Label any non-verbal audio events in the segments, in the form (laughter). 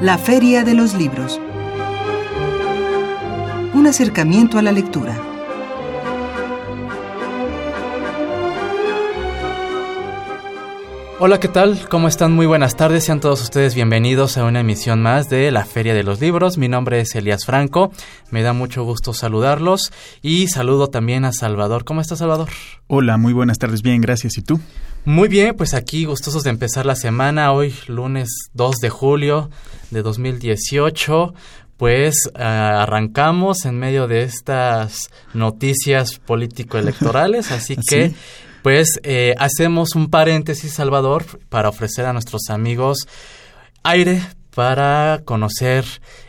La Feria de los Libros. Un acercamiento a la lectura. Hola, ¿qué tal? ¿Cómo están? Muy buenas tardes. Sean todos ustedes bienvenidos a una emisión más de la Feria de los Libros. Mi nombre es Elías Franco. Me da mucho gusto saludarlos y saludo también a Salvador. ¿Cómo estás, Salvador? Hola, muy buenas tardes. Bien, gracias. ¿Y tú? Muy bien, pues aquí gustosos de empezar la semana. Hoy, lunes 2 de julio de 2018 pues arrancamos en medio de estas noticias político-electorales, (laughs) así que pues eh, hacemos un paréntesis, Salvador, para ofrecer a nuestros amigos aire para conocer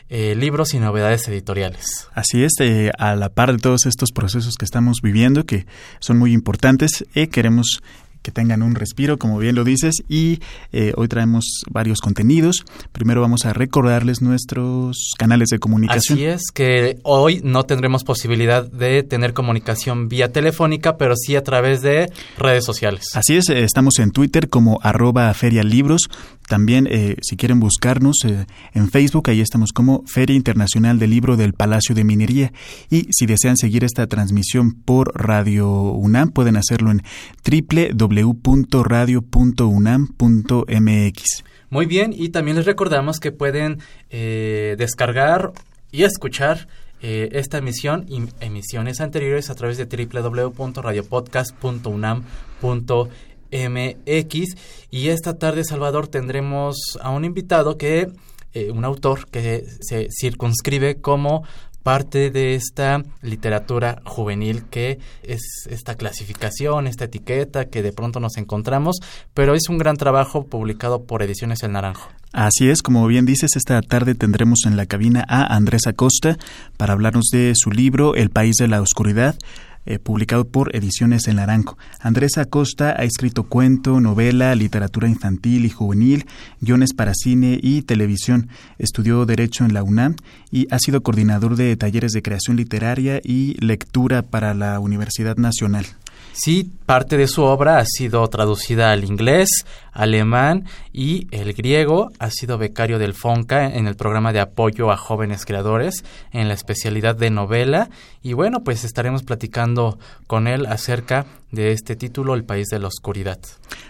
eh, libros y novedades editoriales. Así es, eh, a la par de todos estos procesos que estamos viviendo, que son muy importantes, queremos que tengan un respiro, como bien lo dices, y eh, hoy traemos varios contenidos. Primero vamos a recordarles nuestros canales de comunicación. Así es, que hoy no tendremos posibilidad de tener comunicación vía telefónica, pero sí a través de redes sociales. Así es, eh, estamos en Twitter como arroba ferialibros, también, eh, si quieren buscarnos eh, en Facebook, ahí estamos como Feria Internacional del Libro del Palacio de Minería. Y si desean seguir esta transmisión por Radio UNAM, pueden hacerlo en www.radio.unam.mx. Muy bien, y también les recordamos que pueden eh, descargar y escuchar esta emisión y emisiones anteriores a través de www.radiopodcast.unam.mx MX. Y esta tarde, Salvador, tendremos a un invitado que, eh, un autor que se circunscribe como parte de esta literatura juvenil que es esta clasificación, esta etiqueta que de pronto nos encontramos, pero es un gran trabajo publicado por Ediciones El Naranjo. Así es, como bien dices, esta tarde tendremos en la cabina a Andrés Acosta para hablarnos de su libro El País de la Oscuridad, eh, publicado por Ediciones El Naranjo. Andrés Acosta ha escrito cuento, novela, literatura infantil y juvenil, guiones para cine y televisión. Estudió Derecho en la UNAM y ha sido coordinador de talleres de creación literaria y lectura para la Universidad Nacional. Sí, parte de su obra ha sido traducida al inglés, alemán y el griego. Ha sido becario del FONCA en el programa de apoyo a jóvenes creadores en la especialidad de novela. Y bueno, pues estaremos platicando con él acerca de este título, El País de la Oscuridad.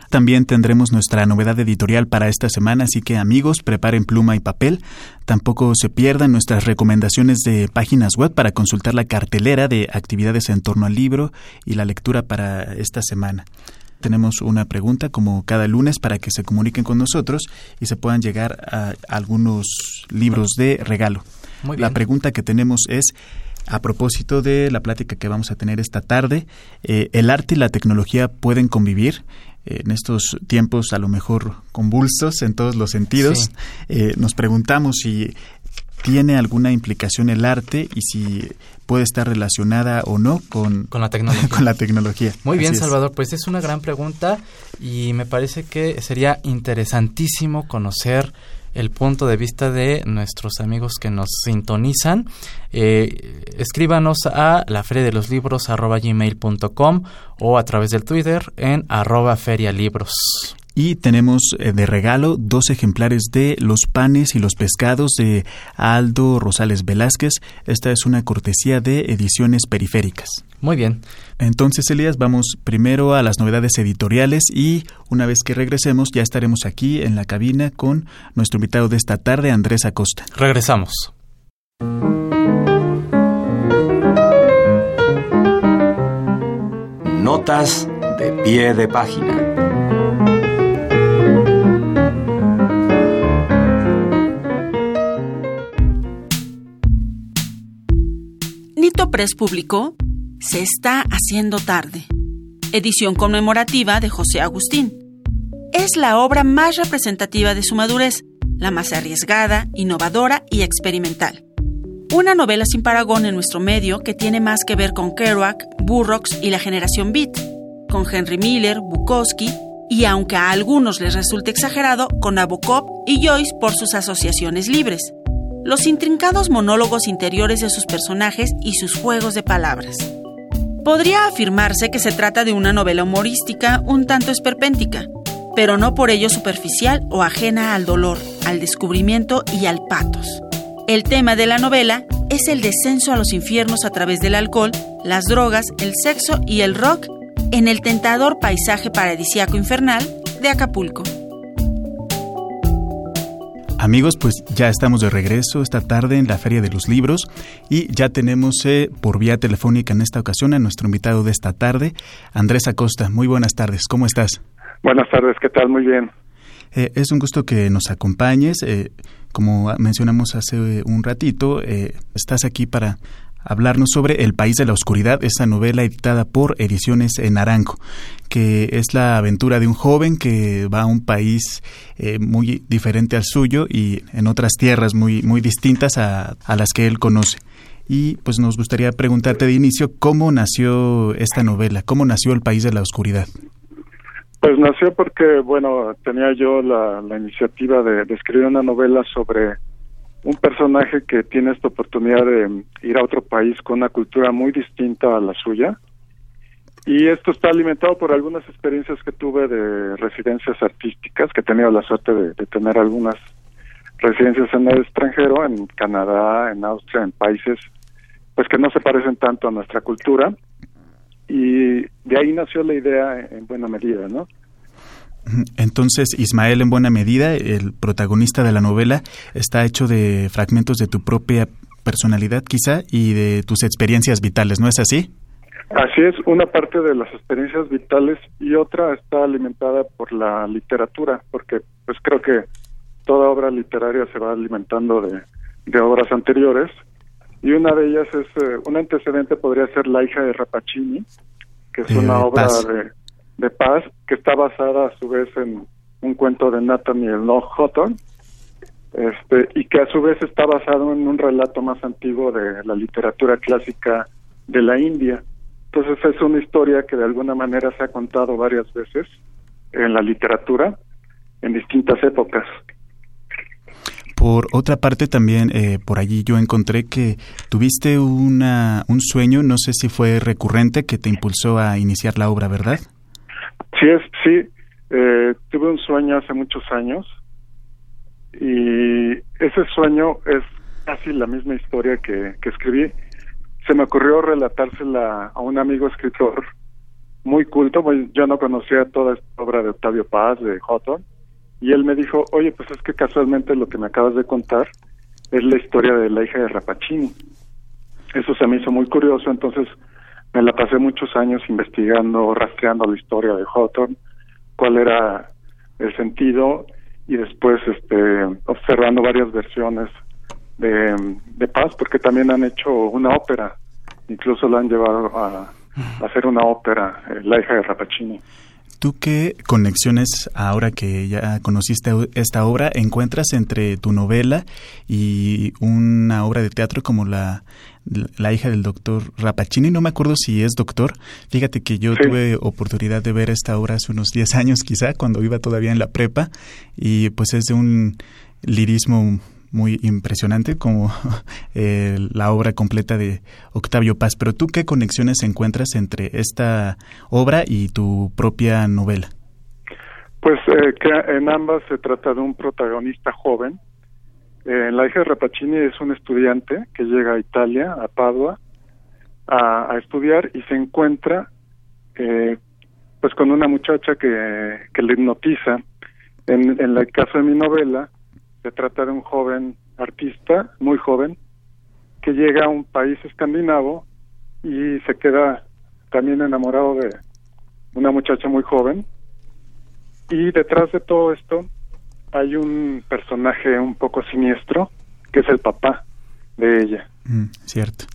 También tendremos nuestra novedad editorial para esta semana, así que amigos, preparen pluma y papel. Tampoco se pierdan nuestras recomendaciones de páginas web para consultar la cartelera de actividades en torno al libro y la lectura para esta semana. Tenemos una pregunta como cada lunes para que se comuniquen con nosotros y se puedan llegar a algunos libros de regalo. La pregunta que tenemos es a propósito de la plática que vamos a tener esta tarde, eh, ¿el arte y la tecnología pueden convivir? en estos tiempos a lo mejor convulsos en todos los sentidos, eh, nos preguntamos si tiene alguna implicación el arte y si puede estar relacionada o no con, con la tecnología. (laughs) con la tecnología. Muy bien, Salvador, pues es una gran pregunta y me parece que sería interesantísimo conocer el punto de vista de nuestros amigos que nos sintonizan. Eh, escríbanos a la feria de los libros gmail.com o a través del Twitter en arroba ferialibros. Y tenemos eh, de regalo dos ejemplares de Los panes y los pescados de Aldo Rosales Velázquez. Esta es una cortesía de Ediciones Periféricas. Muy bien. Entonces, Elías, vamos primero a las novedades editoriales y una vez que regresemos ya estaremos aquí en la cabina con nuestro invitado de esta tarde, Andrés Acosta. Regresamos. Notas de pie de página. Press publicó Se está haciendo tarde. Edición conmemorativa de José Agustín. es la obra más representativa de su madurez, la más arriesgada, innovadora y experimental. Una novela sin paragón en nuestro medio que tiene más que ver con Kerouac, Burroughs y la generación Beat, con Henry Miller, Bukowski y, aunque a algunos les resulte exagerado, con Nabokov y Joyce por sus asociaciones libres, los intrincados monólogos interiores de sus personajes y sus juegos de palabras. Podría afirmarse que se trata de una novela humorística un tanto esperpéntica, pero no por ello superficial o ajena al dolor, al descubrimiento y al patos. El tema de la novela es el descenso a los infiernos a través del alcohol, las drogas, el sexo y el rock en el tentador paisaje paradisiaco infernal de Acapulco. Amigos, pues ya estamos de regreso esta tarde en la Feria de los Libros y ya tenemos eh, por vía telefónica en esta ocasión a nuestro invitado de esta tarde, Andrés Acosta. Muy buenas tardes, ¿cómo estás? Buenas tardes, ¿qué tal? Muy bien. Eh, es un gusto que nos acompañes. Eh, como mencionamos hace un ratito, eh, estás aquí para hablarnos sobre El País de la Oscuridad, esa novela editada por Ediciones en Naranjo, que es la aventura de un joven que va a un país muy diferente al suyo y en otras tierras muy, muy distintas a, a las que él conoce. Y pues nos gustaría preguntarte de inicio cómo nació esta novela, cómo nació El País de la Oscuridad. Pues nació porque, bueno, tenía yo la, iniciativa de, escribir una novela sobre un personaje que tiene esta oportunidad de ir a otro país con una cultura muy distinta a la suya. Y esto está alimentado por algunas experiencias que tuve de residencias artísticas, que he tenido la suerte de, de tener algunas residencias en el extranjero, en Canadá, en Austria, en países pues que no se parecen tanto a nuestra cultura y de ahí nació la idea en buena medida, ¿no? Entonces, Ismael, en buena medida, el protagonista de la novela, está hecho de fragmentos de tu propia personalidad, quizá, y de tus experiencias vitales, ¿no es así? Así es, una parte de las experiencias vitales y otra está alimentada por la literatura, porque pues creo que toda obra literaria se va alimentando de, de obras anteriores y una de ellas es, eh, un antecedente podría ser La hija de Rapacini, que es una obra de, de, paz que está basada a su vez en un cuento de Nathaniel Houghton, este, y que a su vez está basado en un relato más antiguo de la literatura clásica de la India. Entonces es una historia que de alguna manera se ha contado varias veces en la literatura en distintas épocas. Por otra parte, también eh, por allí yo encontré que tuviste una, un sueño, no sé si fue recurrente, que te impulsó a iniciar la obra, ¿verdad? Sí, es, sí. Eh, tuve un sueño hace muchos años y ese sueño es casi la misma historia que, que escribí. Se me ocurrió relatársela a un amigo escritor muy culto, yo no conocía toda esta obra de Octavio Paz, de Houghton, y él me dijo, oye, pues es que casualmente lo que me acabas de contar es la historia de la hija de Rapacini. Eso se me hizo muy curioso, entonces me la pasé muchos años investigando, rastreando la historia de Hawthorne, cuál era el sentido y después este observando varias versiones de, de Paz, porque también han hecho una ópera, incluso la han llevado a, hacer una ópera, eh, La hija de Rapacini. ¿Tú qué conexiones, ahora que ya conociste esta obra, encuentras entre tu novela y una obra de teatro como la, la hija del doctor Rapacini? No me acuerdo si es doctor. Fíjate que yo tuve oportunidad de ver esta obra hace unos 10 años quizá, cuando iba todavía en la prepa, y pues es de un lirismo muy impresionante como (laughs) eh, la obra completa de Octavio Paz. Pero tú, ¿qué conexiones encuentras entre esta obra y tu propia novela? Pues eh, que en ambas se trata de un protagonista joven. Eh, La hija de Rapacini es un estudiante que llega a Italia, a Padua, a, estudiar y se encuentra pues con una muchacha que, que le hipnotiza. En el caso de mi novela, se trata de un joven artista, muy joven, que llega a un país escandinavo y se queda también enamorado de una muchacha muy joven. Y detrás de todo esto hay un personaje un poco siniestro, que es el papá de ella. Mm, cierto.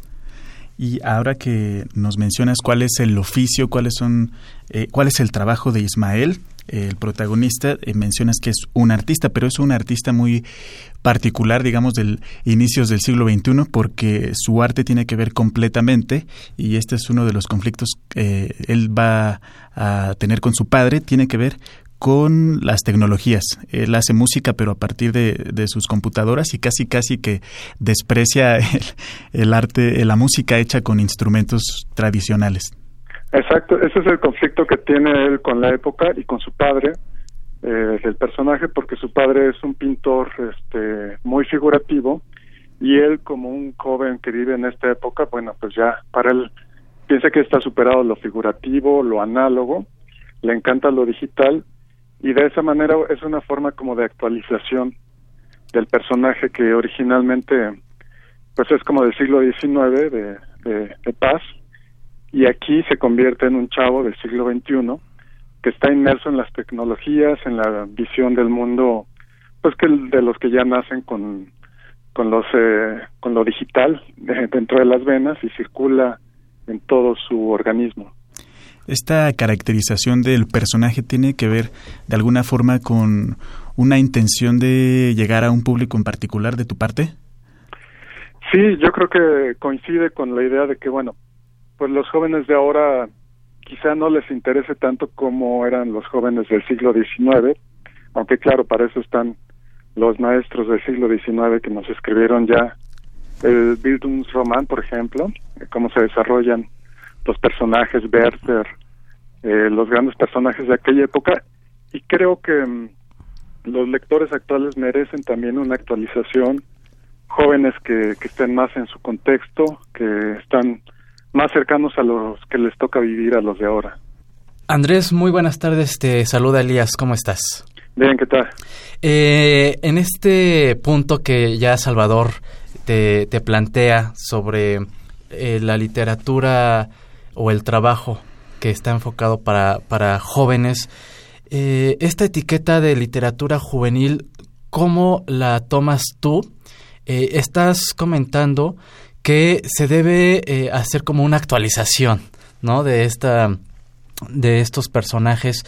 Y ahora que nos mencionas cuál es el oficio, cuáles son, eh, cuál es el trabajo de Ismael, el protagonista, eh, mencionas que es un artista, pero es un artista muy particular, digamos, del inicios del siglo XXI, porque su arte tiene que ver completamente, y este es uno de los conflictos que él va a tener con su padre, tiene que ver con las tecnologías. Él hace música, pero a partir de, sus computadoras y casi casi que desprecia (laughs) el, arte, la música hecha con instrumentos tradicionales. Exacto, ese es el conflicto que tiene él con la época y con su padre, eh, el personaje, porque su padre es un pintor este, muy figurativo y él como un joven que vive en esta época, bueno, pues ya para él piensa que está superado lo figurativo, lo análogo, le encanta lo digital y de esa manera es una forma como de actualización del personaje que originalmente pues es como del siglo XIX de, de, paz y aquí se convierte en un chavo del siglo XXI que está inmerso en las tecnologías, en la visión del mundo, pues que de los que ya nacen con con los eh, con lo digital dentro de las venas y circula en todo su organismo. ¿Esta caracterización del personaje tiene que ver de alguna forma con una intención de llegar a un público en particular de tu parte? Sí, yo creo que coincide con la idea de que, bueno, pues los jóvenes de ahora quizá no les interese tanto como eran los jóvenes del siglo XIX, aunque claro, para eso están los maestros del siglo XIX que nos escribieron ya el Bildungsroman, por ejemplo, cómo se desarrollan los personajes, Werther, eh, los grandes personajes de aquella época, y creo que mm, los lectores actuales merecen también una actualización, jóvenes que, que estén más en su contexto, que están más cercanos a los que les toca vivir a los de ahora. Andrés, muy buenas tardes, te saluda Elías, ¿cómo estás? Bien, ¿qué tal? Eh, en este punto que ya Salvador te, te plantea sobre eh, la literatura o el trabajo que está enfocado para, para jóvenes, eh, esta etiqueta de literatura juvenil, ¿cómo la tomas tú? Eh, estás comentando que se debe eh, hacer como una actualización, ¿no? De esta de estos personajes.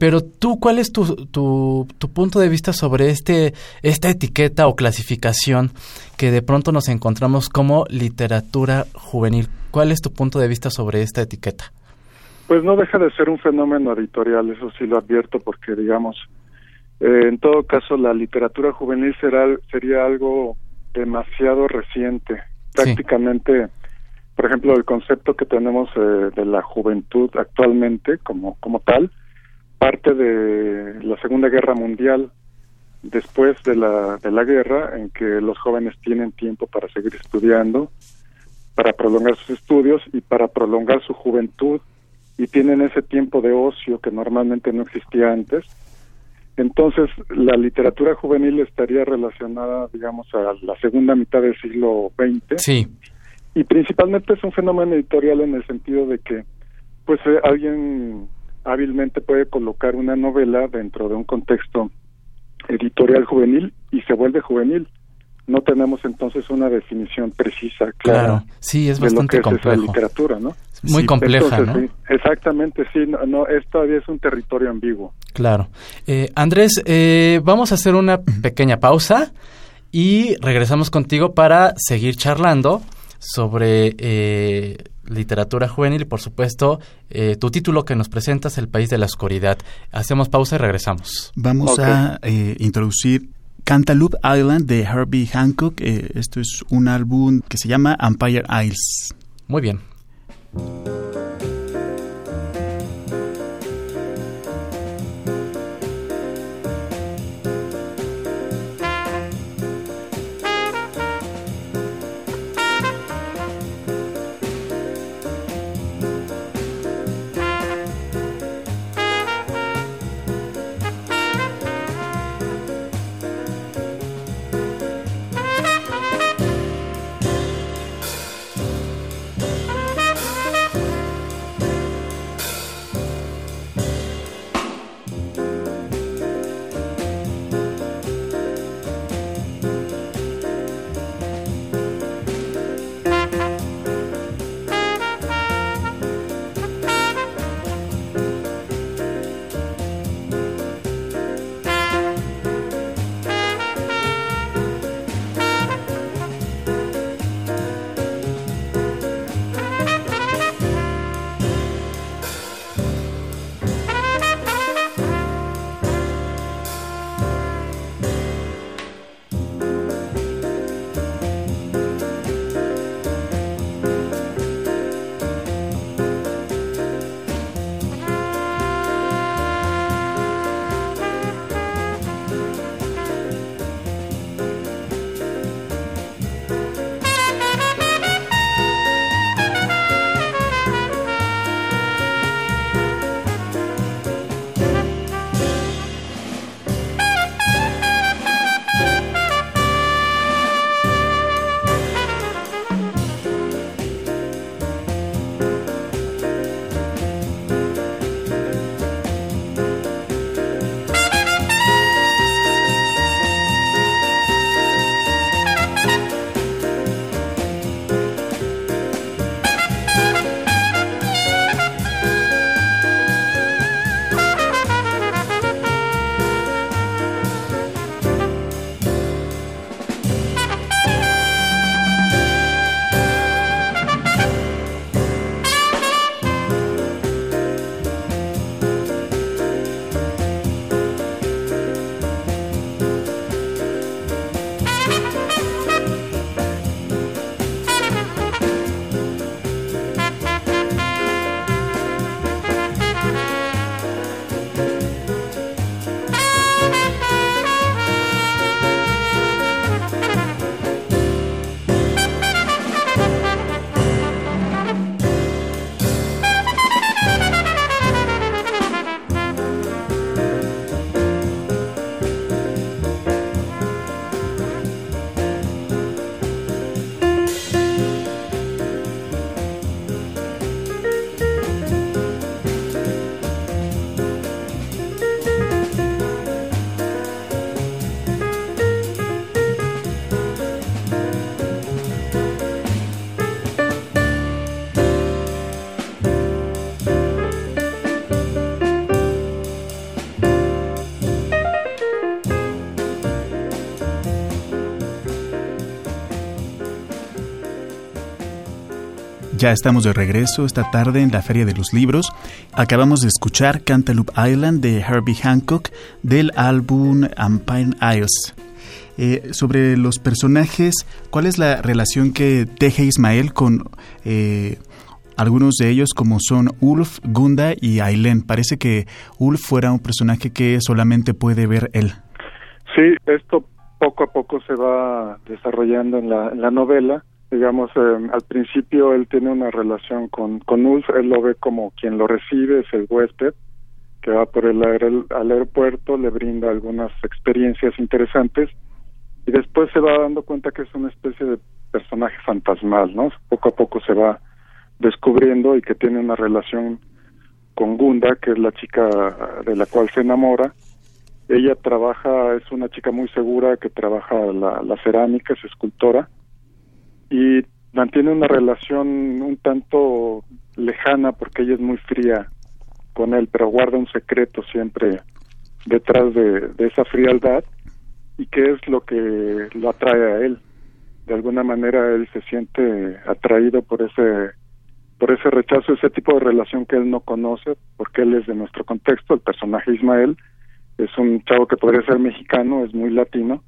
pero tú, ¿cuál es tu, tu, tu, punto de vista sobre este, esta etiqueta o clasificación que de pronto nos encontramos como literatura juvenil? ¿Cuál es tu punto de vista sobre esta etiqueta? Pues no deja de ser un fenómeno editorial, eso sí lo advierto, porque digamos, eh, en todo caso la literatura juvenil será, sería algo demasiado reciente. Prácticamente, por ejemplo, el concepto que tenemos eh, de la juventud actualmente como, como tal, parte de la Segunda Guerra Mundial, después de la, de la guerra, en que los jóvenes tienen tiempo para seguir estudiando, para prolongar sus estudios y para prolongar su juventud y tienen ese tiempo de ocio que normalmente no existía antes. Entonces, la literatura juvenil estaría relacionada, digamos, a la segunda mitad del siglo XX. Sí. Y principalmente es un fenómeno editorial en el sentido de que, pues, eh, alguien hábilmente puede colocar una novela dentro de un contexto editorial juvenil y se vuelve juvenil. No tenemos entonces una definición precisa, clara. Claro, sí, es bastante de esa literatura, ¿no? Muy compleja, ¿no? exactamente, sí, no, todavía es un territorio ambiguo. Claro. Eh, Andrés, eh, vamos a hacer una pequeña pausa y regresamos contigo para seguir charlando sobre eh, literatura juvenil y, por supuesto, tu título que nos presentas, El País de la Oscuridad. Hacemos pausa y regresamos. Vamos a introducir Cantaloupe Island de Herbie Hancock. esto es un álbum que se llama Empire Isles. Muy bien. Ya estamos de regreso esta tarde en la Feria de los Libros. Acabamos de escuchar Cantaloupe Island de Herbie Hancock del álbum Empire Isles. Eh, sobre los personajes, ¿cuál es la relación que teje Ismael con eh, algunos de ellos como son Ulf, Gunda y Aileen? Parece que Ulf fuera un personaje que solamente puede ver él. Sí, esto poco a poco se va desarrollando en la, en la novela digamos, eh, al principio él tiene una relación con, con Ulf, él lo ve como quien lo recibe, es el huésped, que va por el al aeropuerto, le brinda algunas experiencias interesantes y después se va dando cuenta que es una especie de personaje fantasmal, ¿no? Poco a poco se va descubriendo y que tiene una relación con Gunda, que es la chica de la cual se enamora. Ella trabaja, es una chica muy segura que trabaja la, la cerámica, es escultora y mantiene una relación un tanto lejana porque ella es muy fría con él, pero guarda un secreto siempre detrás de, esa frialdad y qué es lo que lo atrae a él. De alguna manera él se siente atraído por ese por ese rechazo, ese tipo de relación que él no conoce, porque él es de nuestro contexto, el personaje Ismael es un chavo que podría ser mexicano, es muy latino,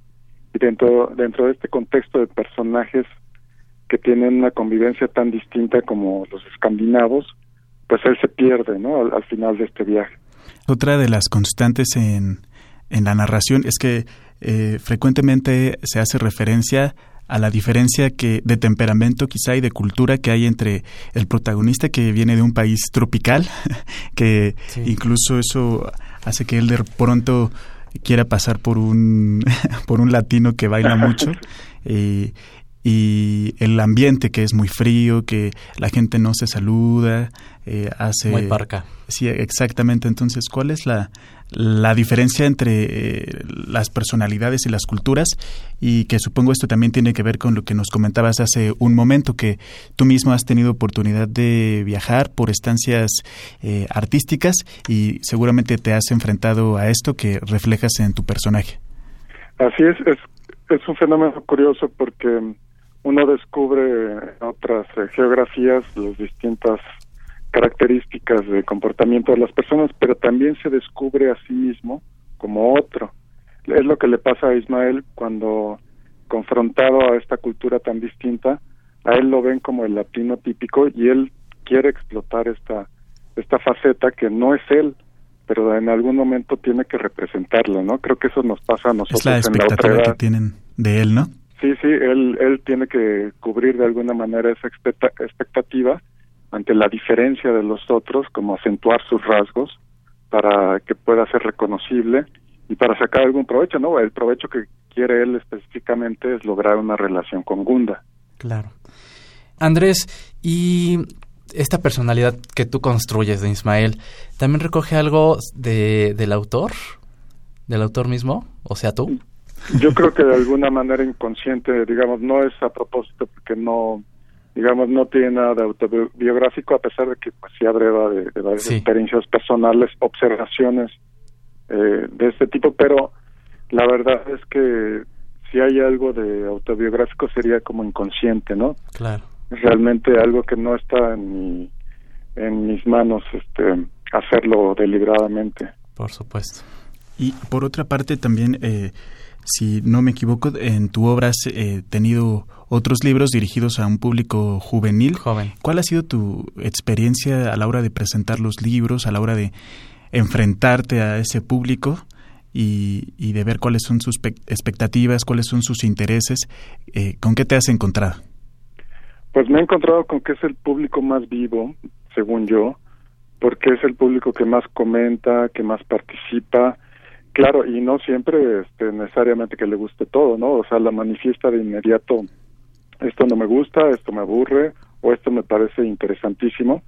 y dentro, dentro de este contexto de personajes que tienen una convivencia tan distinta como los escandinavos, pues él se pierde, ¿no? Al, final de este viaje. Otra de las constantes en, en la narración es que eh, frecuentemente se hace referencia a la diferencia que de temperamento quizá y de cultura que hay entre el protagonista que viene de un país tropical, (laughs) que incluso eso hace que él de pronto quiera pasar por un (laughs) por un latino que baila mucho (laughs) y, y el ambiente que es muy frío, que la gente no se saluda, eh, hace... Muy parca. Sí, exactamente. Entonces, ¿cuál es la, la diferencia entre eh, las personalidades y las culturas? Y que supongo esto también tiene que ver con lo que nos comentabas hace un momento, que tú mismo has tenido oportunidad de viajar por estancias eh, artísticas y seguramente te has enfrentado a esto que reflejas en tu personaje. Así es, es, es un fenómeno curioso porque uno descubre en otras eh, geografías las distintas características de comportamiento de las personas, pero también se descubre a sí mismo como otro. Es lo que le pasa a Ismael cuando confrontado a esta cultura tan distinta, a él lo ven como el latino típico y él quiere explotar esta esta faceta que no es él, pero en algún momento tiene que representarla, ¿no? Creo que eso nos pasa a nosotros es la expectativa en la que tienen de él, ¿no? Sí, sí, él, él tiene que cubrir de alguna manera esa expectativa ante la diferencia de los otros, como acentuar sus rasgos para que pueda ser reconocible y para sacar algún provecho, ¿no? El provecho que quiere él específicamente es lograr una relación con Gunda. Claro. Andrés, y esta personalidad que tú construyes de Ismael, ¿también recoge algo de, del autor? ¿Del autor mismo? O sea, tú. Yo creo que de alguna manera inconsciente, digamos, no es a propósito porque no, digamos, no tiene nada de autobiográfico, a pesar de que pues sí abreva de, de varias experiencias personales, observaciones eh, de este tipo, pero la verdad es que si hay algo de autobiográfico sería como inconsciente, ¿no? Claro. Realmente algo que no está en, mi, en mis manos este, hacerlo deliberadamente. Por supuesto. Y por otra parte también... Eh, si no me equivoco, en tu obra has eh, tenido otros libros dirigidos a un público juvenil. Joven. ¿Cuál ha sido tu experiencia a la hora de presentar los libros, a la hora de enfrentarte a ese público y, y de ver cuáles son sus expectativas, cuáles son sus intereses? Eh, ¿Con qué te has encontrado? Pues me he encontrado con que es el público más vivo, según yo, porque es el público que más comenta, que más participa, Claro, y no siempre este, necesariamente que le guste todo, ¿no? O sea, la manifiesta de inmediato, esto no me gusta, esto me aburre, o esto me parece interesantísimo.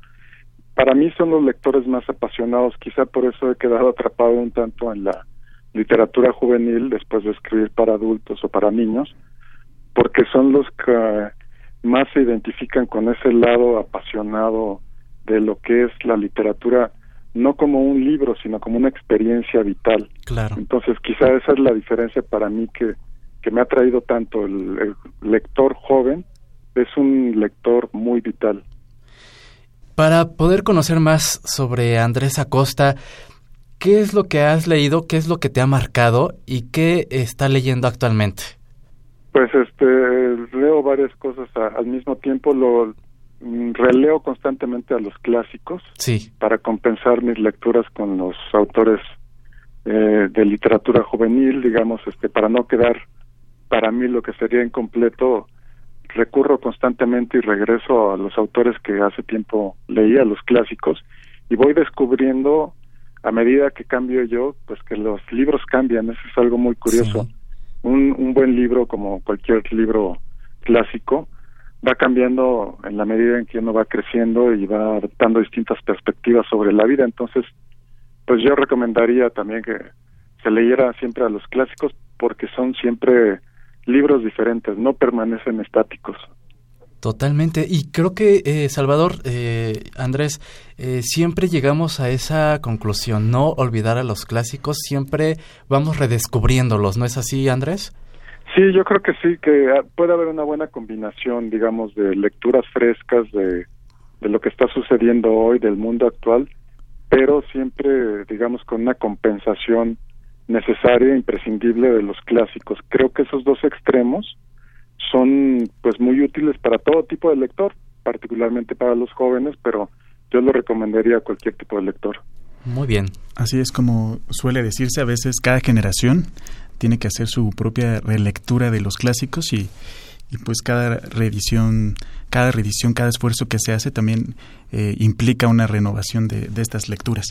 Para mí son los lectores más apasionados, quizá por eso he quedado atrapado un tanto en la literatura juvenil después de escribir para adultos o para niños, porque son los que más se identifican con ese lado apasionado de lo que es la literatura no como un libro, sino como una experiencia vital. Claro. Entonces, quizá esa es la diferencia para mí que, que me ha traído tanto el, lector joven, es un lector muy vital. Para poder conocer más sobre Andrés Acosta, ¿qué es lo que has leído, qué es lo que te ha marcado y qué está leyendo actualmente? Pues este leo varias cosas al mismo tiempo, lo releo constantemente a los clásicos sí. para compensar mis lecturas con los autores eh, de literatura juvenil, digamos, este para no quedar para mí lo que sería incompleto, recurro constantemente y regreso a los autores que hace tiempo leía, los clásicos, y voy descubriendo a medida que cambio yo, pues que los libros cambian, eso es algo muy curioso. Un, un buen libro, como cualquier libro clásico, va cambiando en la medida en que uno va creciendo y va adoptando distintas perspectivas sobre la vida. Entonces, pues yo recomendaría también que se leyera siempre a los clásicos porque son siempre libros diferentes, no permanecen estáticos. Totalmente. Y creo que, eh, Salvador, eh, Andrés, eh, siempre llegamos a esa conclusión, no olvidar a los clásicos, siempre vamos redescubriéndolos, ¿no es así, Andrés? Sí, yo creo que sí, que ah, puede haber una buena combinación, digamos, de lecturas frescas de, de lo que está sucediendo hoy, del mundo actual, pero siempre, digamos, con una compensación necesaria e imprescindible de los clásicos. Creo que esos dos extremos son pues muy útiles para todo tipo de lector, particularmente para los jóvenes, pero yo lo recomendaría a cualquier tipo de lector. Muy bien. Así es como suele decirse, a veces cada generación tiene que hacer su propia relectura de los clásicos y, pues cada reedición, cada reedición, cada esfuerzo que se hace también eh, implica una renovación de, estas lecturas.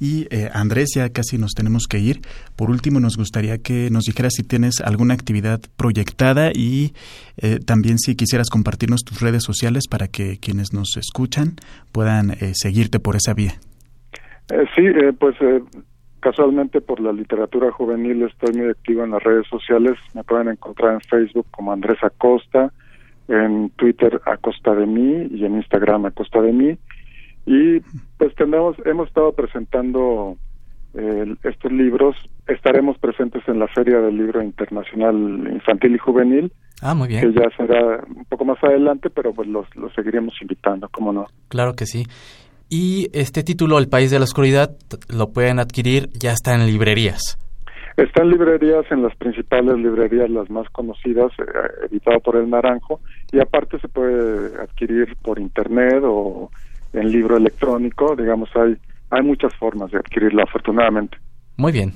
Y eh, Andrés, ya casi nos tenemos que ir. Por último, nos gustaría que nos dijeras si tienes alguna actividad proyectada y eh, también si quisieras compartirnos tus redes sociales para que quienes nos escuchan puedan eh, seguirte por esa vía. sí, pues casualmente por la literatura juvenil estoy muy activo en las redes sociales. Me pueden encontrar en Facebook como Andrés Acosta, en Twitter Acosta de mí y en Instagram Acosta de mí y pues tenemos, hemos estado presentando eh, estos libros, estaremos presentes en la Feria del Libro Internacional Infantil y Juvenil. Ah, muy bien. Que ya será un poco más adelante, pero pues los, los seguiremos invitando, ¿cómo no? Claro que sí. Y este título, El País de la Oscuridad, lo pueden adquirir, ya está en librerías. Está en librerías, en las principales librerías, las más conocidas, eh, editado por El Naranjo, y aparte se puede adquirir por internet o en libro electrónico, digamos, hay, hay muchas formas de adquirirlo, afortunadamente. Muy bien.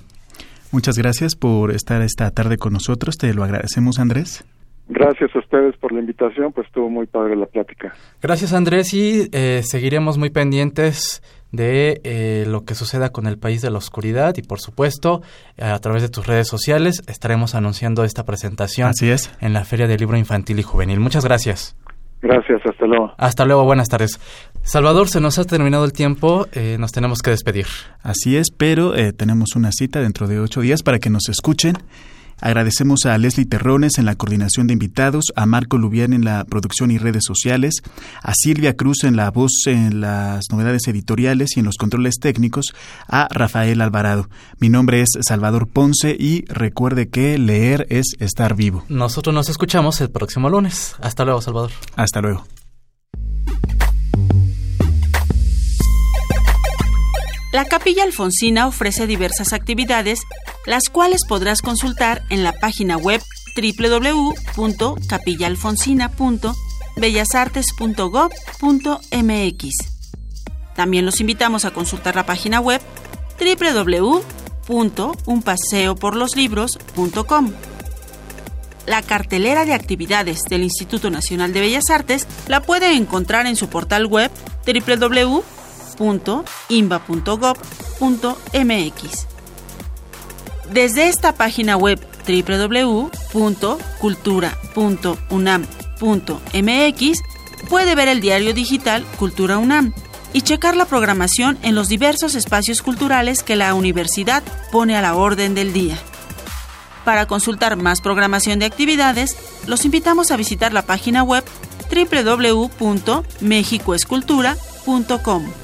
Muchas gracias por estar esta tarde con nosotros, te lo agradecemos, Andrés. Gracias a ustedes por la invitación, pues estuvo muy padre la plática. Gracias Andrés y eh, seguiremos muy pendientes de eh, lo que suceda con el país de la oscuridad y por supuesto a través de tus redes sociales estaremos anunciando esta presentación Así es. en la Feria del Libro Infantil y Juvenil. Muchas gracias. Gracias, hasta luego. Hasta luego, buenas tardes. Salvador, se nos ha terminado el tiempo, eh, nos tenemos que despedir. Así es, pero eh, tenemos una cita dentro de ocho días para que nos escuchen Agradecemos a Leslie Terrones en la coordinación de invitados, a Marco Lubián en la producción y redes sociales, a Silvia Cruz en la voz en las novedades editoriales y en los controles técnicos, a Rafael Alvarado. Mi nombre es Salvador Ponce y recuerde que leer es estar vivo. Nosotros nos escuchamos el próximo lunes. Hasta luego, Salvador. Hasta luego. La Capilla Alfonsina ofrece diversas actividades, las cuales podrás consultar en la página web www.capillaalfonsina.bellasartes.gov.mx. También los invitamos a consultar la página web www.unpaseoporloslibros.com. La cartelera de actividades del Instituto Nacional de Bellas Artes la puede encontrar en su portal web www www.imba.gov.mx. Desde esta página web www.cultura.unam.mx puede ver el diario digital Cultura UNAM y checar la programación en los diversos espacios culturales que la universidad pone a la orden del día. Para consultar más programación de actividades, los invitamos a visitar la página web www.mexicoescultura.com.